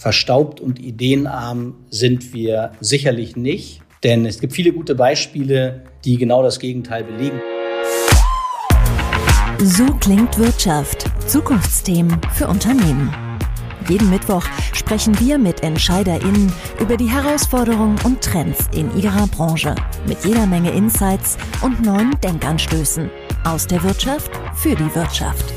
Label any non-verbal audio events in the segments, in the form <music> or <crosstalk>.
Verstaubt und ideenarm sind wir sicherlich nicht, denn es gibt viele gute Beispiele, die genau das Gegenteil belegen. So klingt Wirtschaft. Zukunftsthemen für Unternehmen. Jeden Mittwoch sprechen wir mit EntscheiderInnen über die Herausforderungen und Trends in ihrer Branche. Mit jeder Menge Insights und neuen Denkanstößen. Aus der Wirtschaft für die Wirtschaft.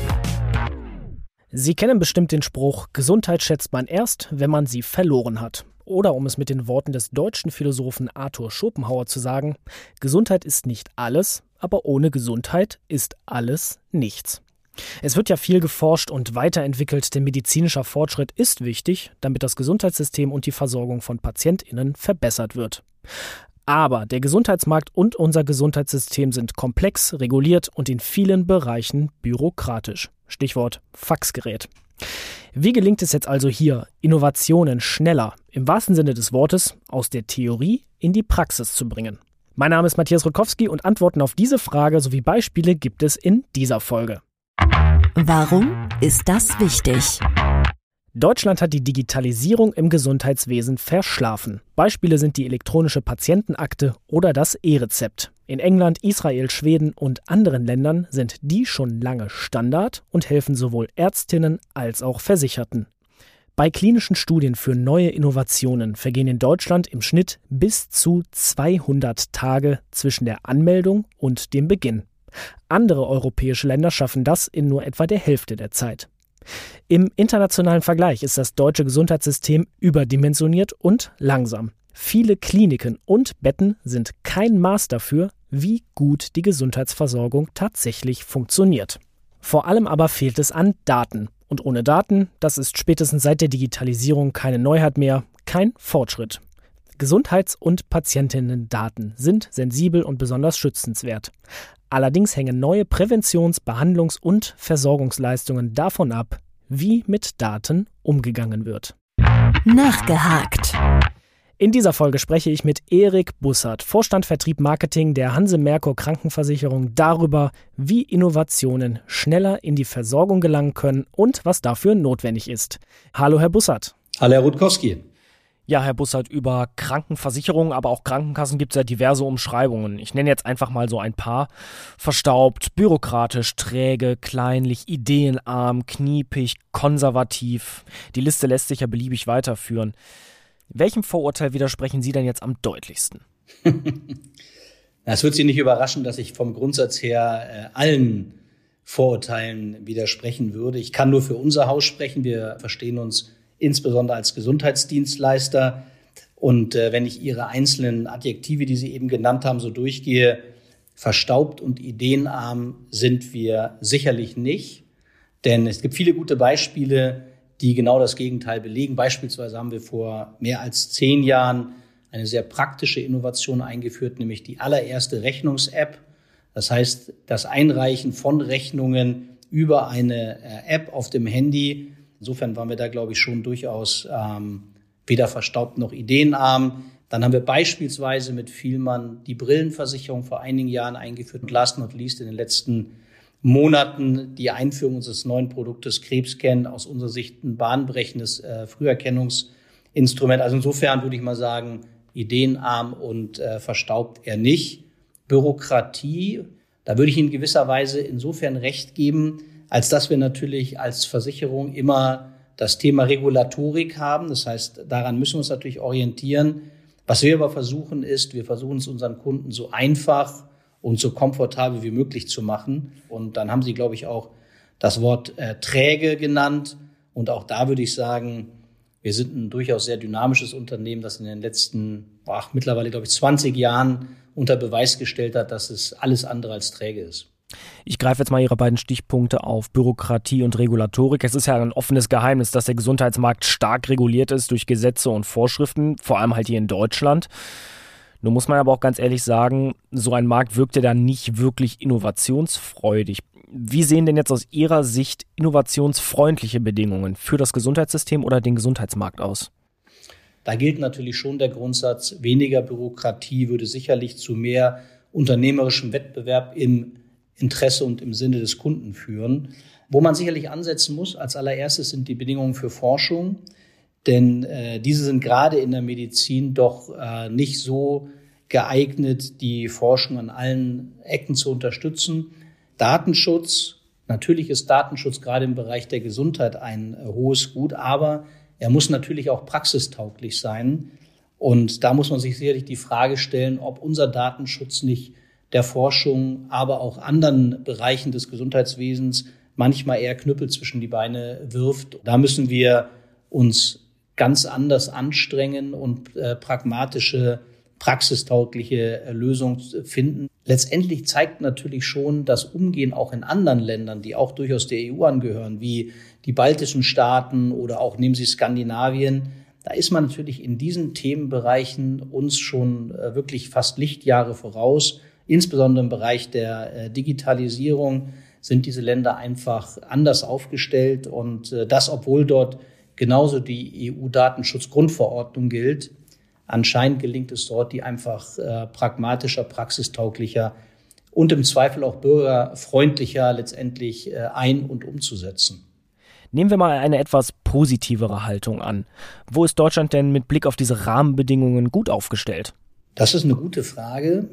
Sie kennen bestimmt den Spruch, Gesundheit schätzt man erst, wenn man sie verloren hat. Oder um es mit den Worten des deutschen Philosophen Arthur Schopenhauer zu sagen, Gesundheit ist nicht alles, aber ohne Gesundheit ist alles nichts. Es wird ja viel geforscht und weiterentwickelt, denn medizinischer Fortschritt ist wichtig, damit das Gesundheitssystem und die Versorgung von Patientinnen verbessert wird. Aber der Gesundheitsmarkt und unser Gesundheitssystem sind komplex, reguliert und in vielen Bereichen bürokratisch. Stichwort Faxgerät. Wie gelingt es jetzt also hier, Innovationen schneller, im wahrsten Sinne des Wortes, aus der Theorie in die Praxis zu bringen? Mein Name ist Matthias Rutkowski und Antworten auf diese Frage sowie Beispiele gibt es in dieser Folge. Warum ist das wichtig? Deutschland hat die Digitalisierung im Gesundheitswesen verschlafen. Beispiele sind die elektronische Patientenakte oder das E-Rezept. In England, Israel, Schweden und anderen Ländern sind die schon lange Standard und helfen sowohl Ärztinnen als auch Versicherten. Bei klinischen Studien für neue Innovationen vergehen in Deutschland im Schnitt bis zu 200 Tage zwischen der Anmeldung und dem Beginn. Andere europäische Länder schaffen das in nur etwa der Hälfte der Zeit. Im internationalen Vergleich ist das deutsche Gesundheitssystem überdimensioniert und langsam. Viele Kliniken und Betten sind kein Maß dafür, wie gut die Gesundheitsversorgung tatsächlich funktioniert. Vor allem aber fehlt es an Daten. Und ohne Daten, das ist spätestens seit der Digitalisierung keine Neuheit mehr, kein Fortschritt. Gesundheits- und Patientinnen-Daten sind sensibel und besonders schützenswert. Allerdings hängen neue Präventions-, Behandlungs- und Versorgungsleistungen davon ab, wie mit Daten umgegangen wird. Nachgehakt. In dieser Folge spreche ich mit Erik Bussard, Vorstand Vertrieb Marketing der Hanse Merkur Krankenversicherung, darüber, wie Innovationen schneller in die Versorgung gelangen können und was dafür notwendig ist. Hallo, Herr Bussard. Hallo, Herr Rutkowski. Ja, Herr Bussard, über Krankenversicherungen, aber auch Krankenkassen gibt es ja diverse Umschreibungen. Ich nenne jetzt einfach mal so ein paar. Verstaubt, bürokratisch, träge, kleinlich, ideenarm, kniepig, konservativ. Die Liste lässt sich ja beliebig weiterführen. Welchem Vorurteil widersprechen Sie denn jetzt am deutlichsten? <laughs> Es wird Sie nicht überraschen, dass ich vom Grundsatz her äh, allen Vorurteilen widersprechen würde. Ich kann nur für unser Haus sprechen. Wir verstehen uns insbesondere als Gesundheitsdienstleister. Und äh, wenn ich Ihre einzelnen Adjektive, die Sie eben genannt haben, so durchgehe, verstaubt und ideenarm sind wir sicherlich nicht. Denn es gibt viele gute Beispiele, die genau das Gegenteil belegen. Beispielsweise haben wir vor mehr als zehn Jahren eine sehr praktische Innovation eingeführt, nämlich die allererste Rechnungs-App. Das heißt, das Einreichen von Rechnungen über eine äh, App auf dem Handy Insofern waren wir da, glaube ich, schon durchaus ähm, weder verstaubt noch ideenarm. Dann haben wir beispielsweise mit Vielmann die Brillenversicherung vor einigen Jahren eingeführt und last not least in den letzten Monaten die Einführung unseres neuen Produktes Krebscan aus unserer Sicht ein bahnbrechendes äh, Früherkennungsinstrument. Also insofern würde ich mal sagen, ideenarm und äh, verstaubt eher nicht. Bürokratie, da würde ich Ihnen gewisserweise insofern recht geben, als dass wir natürlich als Versicherung immer das Thema Regulatorik haben. Das heißt, daran müssen wir uns natürlich orientieren. Was wir aber versuchen ist, wir versuchen es unseren Kunden so einfach und so komfortabel wie möglich zu machen. Und dann haben Sie, glaube ich, auch das Wort äh, träge genannt. Und auch da würde ich sagen, wir sind ein durchaus sehr dynamisches Unternehmen, das in den letzten, ach, mittlerweile, glaube ich, 20 Jahren unter Beweis gestellt hat, dass es alles andere als träge ist. Ich greife jetzt mal Ihre beiden Stichpunkte auf Bürokratie und Regulatorik. Es ist ja ein offenes Geheimnis, dass der Gesundheitsmarkt stark reguliert ist durch Gesetze und Vorschriften, vor allem halt hier in Deutschland. Nun muss man aber auch ganz ehrlich sagen, so ein Markt wirkt ja dann nicht wirklich innovationsfreudig. Wie sehen denn jetzt aus Ihrer Sicht innovationsfreundliche Bedingungen für das Gesundheitssystem oder den Gesundheitsmarkt aus? Da gilt natürlich schon der Grundsatz, weniger Bürokratie würde sicherlich zu mehr unternehmerischem Wettbewerb im Interesse und im Sinne des Kunden führen. Wo man sicherlich ansetzen muss, als allererstes sind die Bedingungen für Forschung. denn äh, diese sind gerade in der Medizin doch äh, nicht so geeignet, die Forschung an allen Ecken zu unterstützen. Datenschutz, natürlich ist Datenschutz gerade im Bereich der Gesundheit ein äh, hohes Gut, aber er muss natürlich auch praxistauglich sein. Und da muss man sich sicherlich die Frage stellen, ob unser Datenschutz nicht der Forschung, aber auch anderen Bereichen des Gesundheitswesens manchmal eher Knüppel zwischen die Beine wirft. Da müssen wir uns ganz anders anstrengen und äh, pragmatische, praxistaugliche äh, Lösungen finden. Letztendlich zeigt natürlich schon das Umgehen auch in anderen Ländern, die auch durchaus der EU angehören, wie die baltischen Staaten oder auch nehmen Sie Skandinavien. Da ist man natürlich in diesen Themenbereichen uns schon äh, wirklich fast Lichtjahre voraus. Insbesondere im Bereich der äh, Digitalisierung sind diese Länder einfach anders aufgestellt und äh, das, obwohl dort genauso die EU-Datenschutzgrundverordnung gilt. Anscheinend gelingt es dort, die einfach äh, pragmatischer, praxistauglicher und im Zweifel auch bürgerfreundlicher letztendlich äh, ein- und umzusetzen. Nehmen wir mal eine etwas positivere Haltung an. Wo ist Deutschland denn mit Blick auf diese Rahmenbedingungen gut aufgestellt? Das ist eine gute Frage.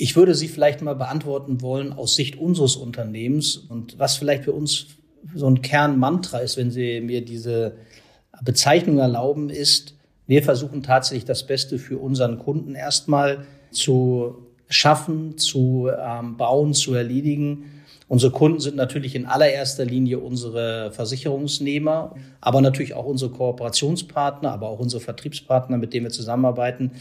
Ich würde sie vielleicht mal beantworten wollen aus Sicht unseres Unternehmens und was vielleicht für uns so ein Kernmantra ist, wenn Sie mir diese Bezeichnung erlauben, ist, wir versuchen tatsächlich das Beste für unseren Kunden erstmal zu schaffen, zu ähm, bauen, zu erledigen. Unsere Kunden sind natürlich in allererster Linie unsere Versicherungsnehmer, aber natürlich auch unsere Kooperationspartner, aber auch unsere Vertriebspartner, mit denen wir zusammenarbeiten.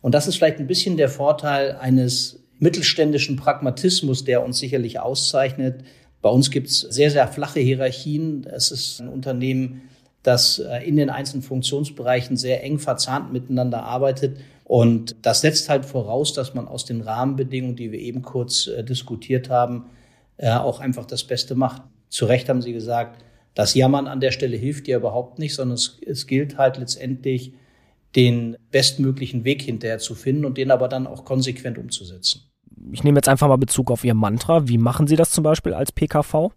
Und das ist vielleicht ein bisschen der Vorteil eines mittelständischen Pragmatismus, der uns sicherlich auszeichnet. Bei uns gibt es sehr, sehr flache Hierarchien. Es ist ein Unternehmen, das äh, in den einzelnen Funktionsbereichen sehr eng verzahnt miteinander arbeitet. Und das setzt halt voraus, dass man aus den Rahmenbedingungen, die wir eben kurz äh, diskutiert haben, äh, auch einfach das Beste macht. Zu Recht haben Sie gesagt, das Jammern an der Stelle hilft ja überhaupt nicht, sondern es, es gilt halt letztendlich, den bestmöglichen Weg hinterher zu finden und den aber dann auch konsequent umzusetzen. Ich nehme jetzt einfach mal Bezug auf Ihr Mantra. Wie machen Sie das zum Beispiel als PKV?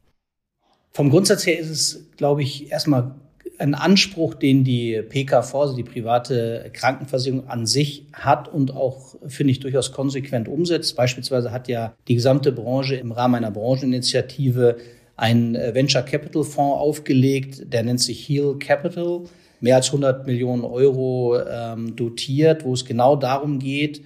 Vom Grundsatz her ist es, glaube ich, erstmal ein Anspruch, den die PKV, also die private Krankenversicherung an sich hat und auch, finde ich, durchaus konsequent umsetzt. Beispielsweise hat ja die gesamte Branche im Rahmen einer Brancheninitiative einen Venture Capital Fonds aufgelegt, der nennt sich Heal Capital, mehr als 100 Millionen Euro ähm, dotiert, wo es genau darum geht,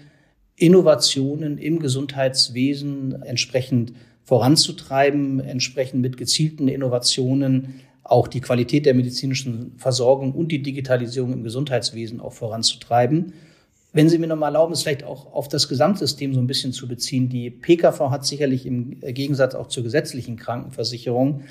Innovationen im Gesundheitswesen entsprechend voranzutreiben, entsprechend mit gezielten Innovationen auch die Qualität der medizinischen Versorgung und die Digitalisierung im Gesundheitswesen auch voranzutreiben. Wenn Sie mir noch mal erlauben, es vielleicht auch auf das Gesamtsystem so ein bisschen zu beziehen. Die PKV hat sicherlich im Gegensatz auch zur gesetzlichen Krankenversicherung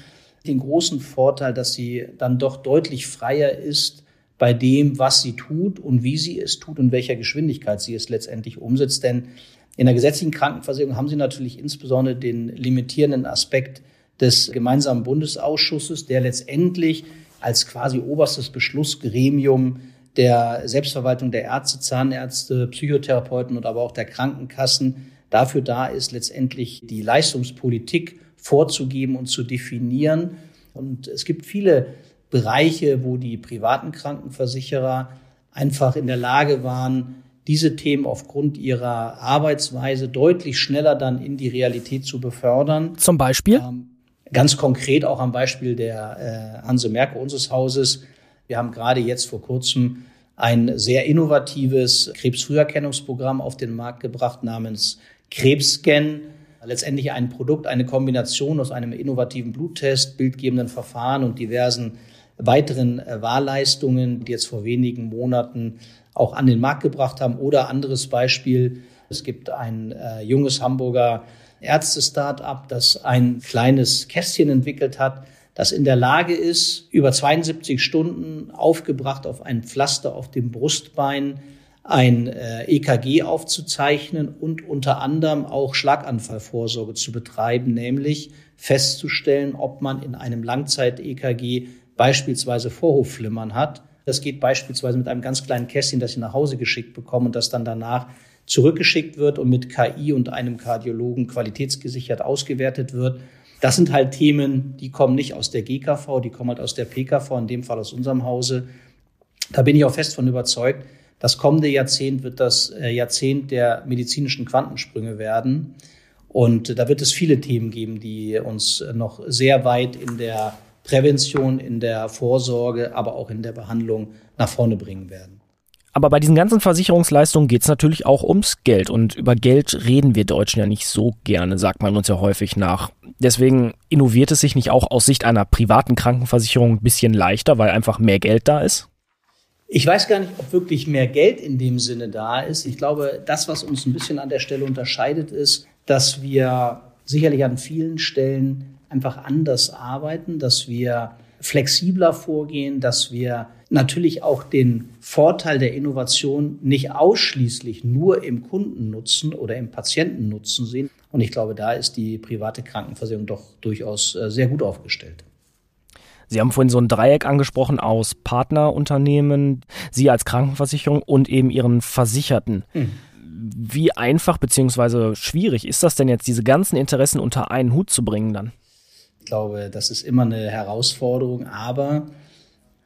den großen Vorteil, dass sie dann doch deutlich freier ist bei dem, was sie tut und wie sie es tut und welcher Geschwindigkeit sie es letztendlich umsetzt. Denn in der gesetzlichen Krankenversicherung haben Sie natürlich insbesondere den limitierenden Aspekt des gemeinsamen Bundesausschusses, der letztendlich als quasi oberstes Beschlussgremium der Selbstverwaltung der Ärzte, Zahnärzte, Psychotherapeuten und aber auch der Krankenkassen dafür da ist, letztendlich die Leistungspolitik vorzugeben und zu definieren. Und es gibt viele Bereiche, wo die privaten Krankenversicherer einfach in der Lage waren, diese Themen aufgrund ihrer Arbeitsweise deutlich schneller dann in die Realität zu befördern. Zum Beispiel? Ähm, Ganz konkret auch am Beispiel der äh, Hanse Merkur unseres Hauses. Wir haben gerade jetzt vor kurzem ein sehr innovatives Krebsfrüherkennungsprogramm auf den Markt gebracht namens Krebsscan. Letztendlich ein Produkt, eine Kombination aus einem innovativen Bluttest, bildgebenden Verfahren und diversen weiteren äh, Wahlleistungen, die jetzt vor wenigen Monaten auch an den Markt gebracht haben. Oder anderes Beispiel, es gibt ein äh, junges Hamburger Ärzte-Startup, das ein kleines Kästchen entwickelt hat, das in der Lage ist, über 72 Stunden aufgebracht auf ein Pflaster auf dem Brustbein ein äh, EKG aufzuzeichnen und unter anderem auch Schlaganfallvorsorge zu betreiben, nämlich festzustellen, ob man in einem Langzeit-EKG beispielsweise Vorhofflimmern hat. Das geht beispielsweise mit einem ganz kleinen Kästchen, das Sie nach Hause geschickt bekommen und das dann danach zurückgeschickt wird und mit KI und einem Kardiologen qualitätsgesichert ausgewertet wird. Das sind halt Themen, die kommen nicht aus der GKV, die kommen halt aus der PKV, in dem Fall aus unserem Hause. Da bin ich auch fest von überzeugt. Das kommende Jahrzehnt wird das äh, Jahrzehnt der medizinischen Quantensprünge werden. Und da wird es viele Themen geben, die uns noch sehr weit in der Prävention, in der Vorsorge, aber auch in der Behandlung nach vorne bringen werden. Aber bei diesen ganzen Versicherungsleistungen geht es natürlich auch ums Geld. Und über Geld reden wir Deutschen ja nicht so gerne, sagt man uns ja häufig nach. Deswegen innoviert es sich nicht auch aus Sicht einer privaten Krankenversicherung ein bisschen leichter, weil einfach mehr Geld da ist? Ich weiß gar nicht, ob wirklich mehr Geld in dem Sinne da ist. Ich glaube, das, was uns ein bisschen an der Stelle unterscheidet, ist, dass wir sicherlich an vielen Stellen einfach anders arbeiten, dass wir flexibler vorgehen, dass wir natürlich auch den Vorteil der Innovation nicht ausschließlich nur im Kundennutzen oder im Patientennutzen sehen. Und ich glaube, da ist die private Krankenversicherung doch durchaus äh, sehr gut aufgestellt. Sie haben vorhin so ein Dreieck angesprochen aus Partnerunternehmen, Sie als Krankenversicherung und eben Ihren Versicherten. Hm. Wie einfach bzw. schwierig ist das denn jetzt, diese ganzen Interessen unter einen Hut zu bringen dann? Ich glaube, das ist immer eine Herausforderung, aber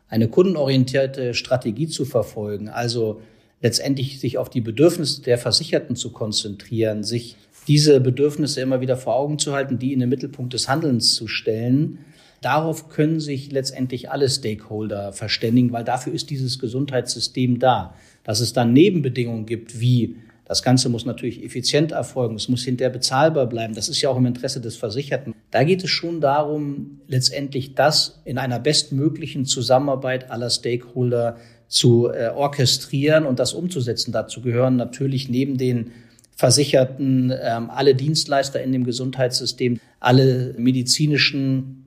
eine kundenorientierte Strategie zu verfolgen, also letztendlich sich auf die Bedürfnisse der Versicherten zu konzentrieren, sich diese Bedürfnisse immer wieder vor Augen zu halten, die in den Mittelpunkt des Handelns zu stellen. Darauf können sich letztendlich alle Stakeholder verständigen, weil dafür ist dieses Gesundheitssystem da. Dass es dann Nebenbedingungen gibt, wie das Ganze muss natürlich effizient erfolgen. Es muss hinterher bezahlbar bleiben. Das ist ja auch im Interesse des Versicherten. Da geht es schon darum, letztendlich das in einer bestmöglichen Zusammenarbeit aller Stakeholder zu äh, orchestrieren und das umzusetzen. Dazu gehören natürlich neben den Versicherten ähm, alle Dienstleister in dem Gesundheitssystem, alle medizinischen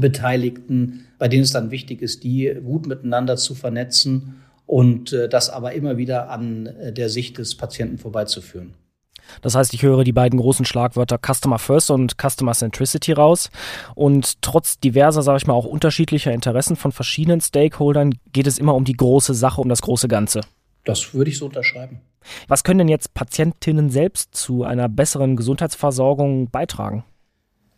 Beteiligten, bei denen es dann wichtig ist, die gut miteinander zu vernetzen und äh, das aber immer wieder an äh, der Sicht des Patienten vorbeizuführen. Das heißt, ich höre die beiden großen Schlagwörter Customer First und Customer Centricity raus. Und trotz diverser, sage ich mal, auch unterschiedlicher Interessen von verschiedenen Stakeholdern geht es immer um die große Sache, um das große Ganze. Das würde ich so unterschreiben. Was können denn jetzt Patientinnen selbst zu einer besseren Gesundheitsversorgung beitragen?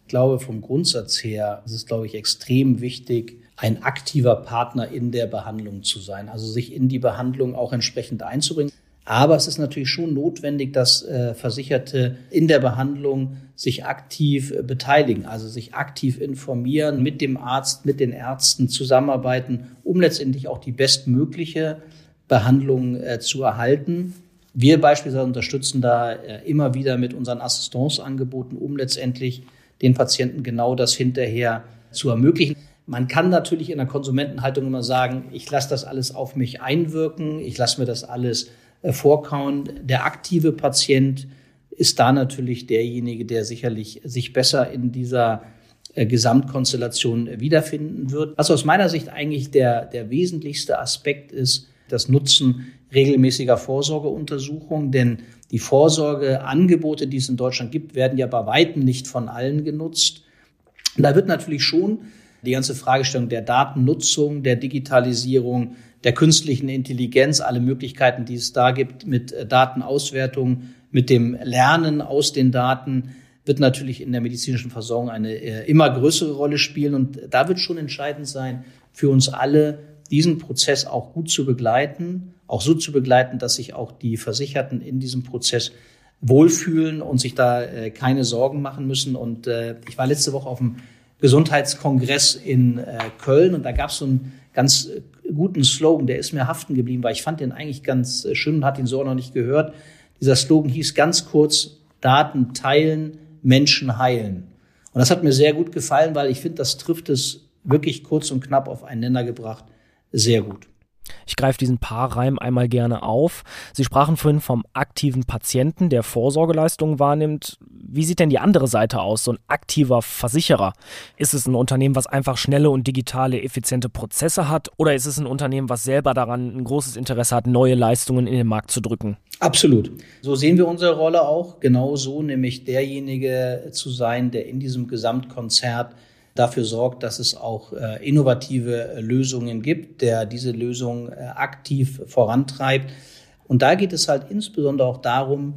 Ich glaube, vom Grundsatz her ist es, glaube ich, extrem wichtig, ein aktiver Partner in der Behandlung zu sein, also sich in die Behandlung auch entsprechend einzubringen. Aber es ist natürlich schon notwendig, dass äh, Versicherte in der Behandlung sich aktiv äh, beteiligen, also sich aktiv informieren, mit dem Arzt, mit den Ärzten zusammenarbeiten, um letztendlich auch die bestmögliche Behandlung äh, zu erhalten. Wir beispielsweise unterstützen da immer wieder mit unseren Assistanceangeboten, um letztendlich den Patienten genau das hinterher zu ermöglichen. Man kann natürlich in der Konsumentenhaltung immer sagen, ich lasse das alles auf mich einwirken, ich lasse mir das alles äh, vorkauen. Der aktive Patient ist da natürlich derjenige, der sicherlich sich besser in dieser äh, Gesamtkonstellation wiederfinden wird. Was aus meiner Sicht eigentlich der, der wesentlichste Aspekt ist, das Nutzen regelmäßiger Vorsorgeuntersuchungen, denn die Vorsorgeangebote, die es in Deutschland gibt, werden ja bei weitem nicht von allen genutzt. Und da wird natürlich schon die ganze Fragestellung der Datennutzung, der Digitalisierung, der künstlichen Intelligenz, alle Möglichkeiten, die es da gibt mit äh, Datenauswertung, mit dem Lernen aus den Daten, wird natürlich in der medizinischen Versorgung eine äh, immer größere Rolle spielen. Und da wird schon entscheidend sein, für uns alle diesen Prozess auch gut zu begleiten, auch so zu begleiten, dass sich auch die Versicherten in diesem Prozess wohlfühlen und sich da äh, keine Sorgen machen müssen. Und ich war letzte Woche auf dem Gesundheitskongress in äh, Köln und da gab es so einen ganz äh, guten Slogan, der ist mir haften geblieben, weil ich fand den eigentlich ganz äh, schön und hat ihn so auch noch nicht gehört. Dieser Slogan hieß ganz kurz Daten teilen, Menschen heilen. Und das hat mir sehr gut gefallen, weil ich finde, das trifft es wirklich kurz und knapp auf einen Nenner gebracht sehr gut. Ich greife diesen Paarreim einmal gerne auf. Sie sprachen vorhin vom aktiven Patienten, der Vorsorgeleistungen wahrnimmt. Wie sieht denn die andere Seite aus, so ein aktiver Versicherer? Ist es ein Unternehmen, was einfach schnelle und digitale, effiziente Prozesse hat? Oder ist es ein Unternehmen, was selber daran ein großes Interesse hat, neue Leistungen in den Markt zu drücken? Absolut. So sehen wir unsere Rolle auch. Genau so, nämlich derjenige zu sein, der in diesem Gesamtkonzert dafür sorgt, dass es auch äh, innovative äh, Lösungen gibt, der diese Lösung äh, aktiv vorantreibt. Und da geht es halt insbesondere auch darum,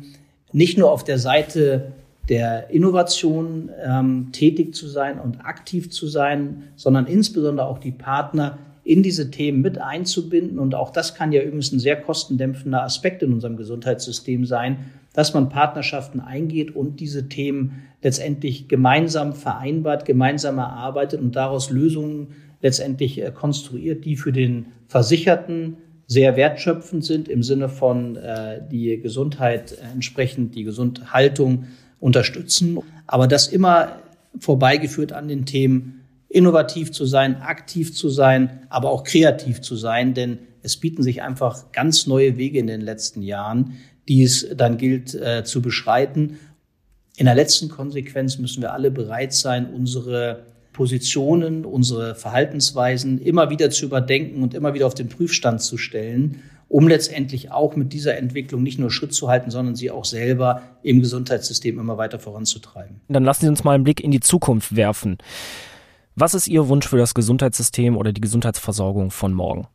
nicht nur auf der Seite der Innovation ähm, tätig zu sein und aktiv zu sein, sondern insbesondere auch die Partner in diese Themen mit einzubinden. Und auch das kann ja übrigens ein sehr kostendämpfender Aspekt in unserem Gesundheitssystem sein, dass man Partnerschaften eingeht und diese Themen letztendlich gemeinsam vereinbart, gemeinsam erarbeitet und daraus Lösungen letztendlich äh, konstruiert, die für den Versicherten sehr wertschöpfend sind im Sinne von äh, die Gesundheit entsprechend, die Gesundhaltung unterstützen, aber das immer vorbeigeführt an den Themen innovativ zu sein, aktiv zu sein, aber auch kreativ zu sein, denn es bieten sich einfach ganz neue Wege in den letzten Jahren, die es dann gilt äh, zu beschreiten. In der letzten Konsequenz müssen wir alle bereit sein, unsere Positionen, unsere Verhaltensweisen immer wieder zu überdenken und immer wieder auf den Prüfstand zu stellen, um letztendlich auch mit dieser Entwicklung nicht nur Schritt zu halten, sondern sie auch selber im Gesundheitssystem immer weiter voranzutreiben. Dann lassen Sie uns mal einen Blick in die Zukunft werfen. Was ist Ihr Wunsch für das Gesundheitssystem oder die Gesundheitsversorgung von morgen?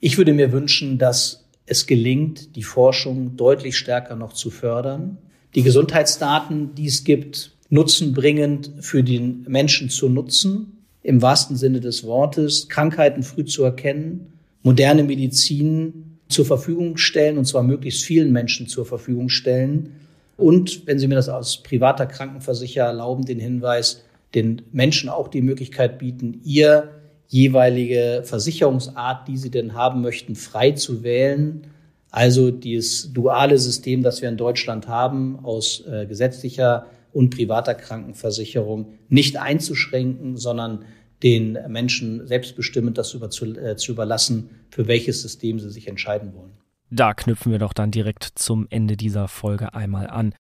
Ich würde mir wünschen, dass es gelingt, die Forschung deutlich stärker noch zu fördern, die Gesundheitsdaten, die es gibt, nutzenbringend für den Menschen zu nutzen, im wahrsten Sinne des Wortes, Krankheiten früh zu erkennen, moderne Medizin zur Verfügung stellen, und zwar möglichst vielen Menschen zur Verfügung stellen. Und, wenn Sie mir das als privater Krankenversicherer erlauben, den Hinweis, den Menschen auch die Möglichkeit bieten, ihr jeweilige Versicherungsart, die sie denn haben möchten, frei zu wählen. Also dieses duale System, das wir in Deutschland haben, aus äh, gesetzlicher und privater Krankenversicherung nicht einzuschränken, sondern den Menschen selbstbestimmend das über, zu, äh, zu überlassen, für welches System sie sich entscheiden wollen. Da knüpfen wir doch dann direkt zum Ende dieser Folge einmal an.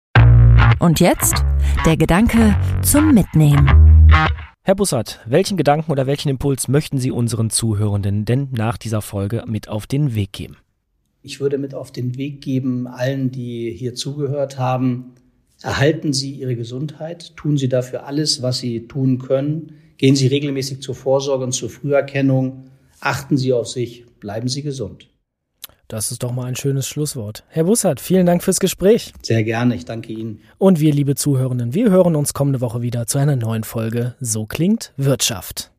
Und jetzt der Gedanke zum Mitnehmen. Herr Bussard, welchen Gedanken oder welchen Impuls möchten Sie unseren Zuhörenden denn nach dieser Folge mit auf den Weg geben? Ich würde mit auf den Weg geben, allen, die hier zugehört haben, erhalten Sie Ihre Gesundheit, tun Sie dafür alles, was Sie tun können, gehen Sie regelmäßig zur Vorsorge und zur Früherkennung, achten Sie auf sich, bleiben Sie gesund. Das ist doch mal ein schönes Schlusswort. Herr Bussard, vielen Dank fürs Gespräch. Sehr gerne, ich danke Ihnen. Und wir, liebe Zuhörenden, wir hören uns kommende Woche wieder zu einer neuen Folge So klingt Wirtschaft.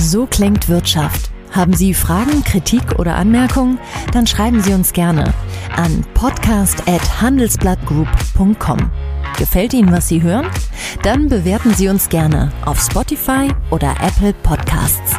So klingt Wirtschaft. Haben Sie Fragen, Kritik oder Anmerkungen? Dann schreiben Sie uns gerne an podcast@handelsblattgroup.com. Gefällt Ihnen, was Sie hören? Dann bewerten Sie uns gerne auf Spotify oder Apple Podcasts.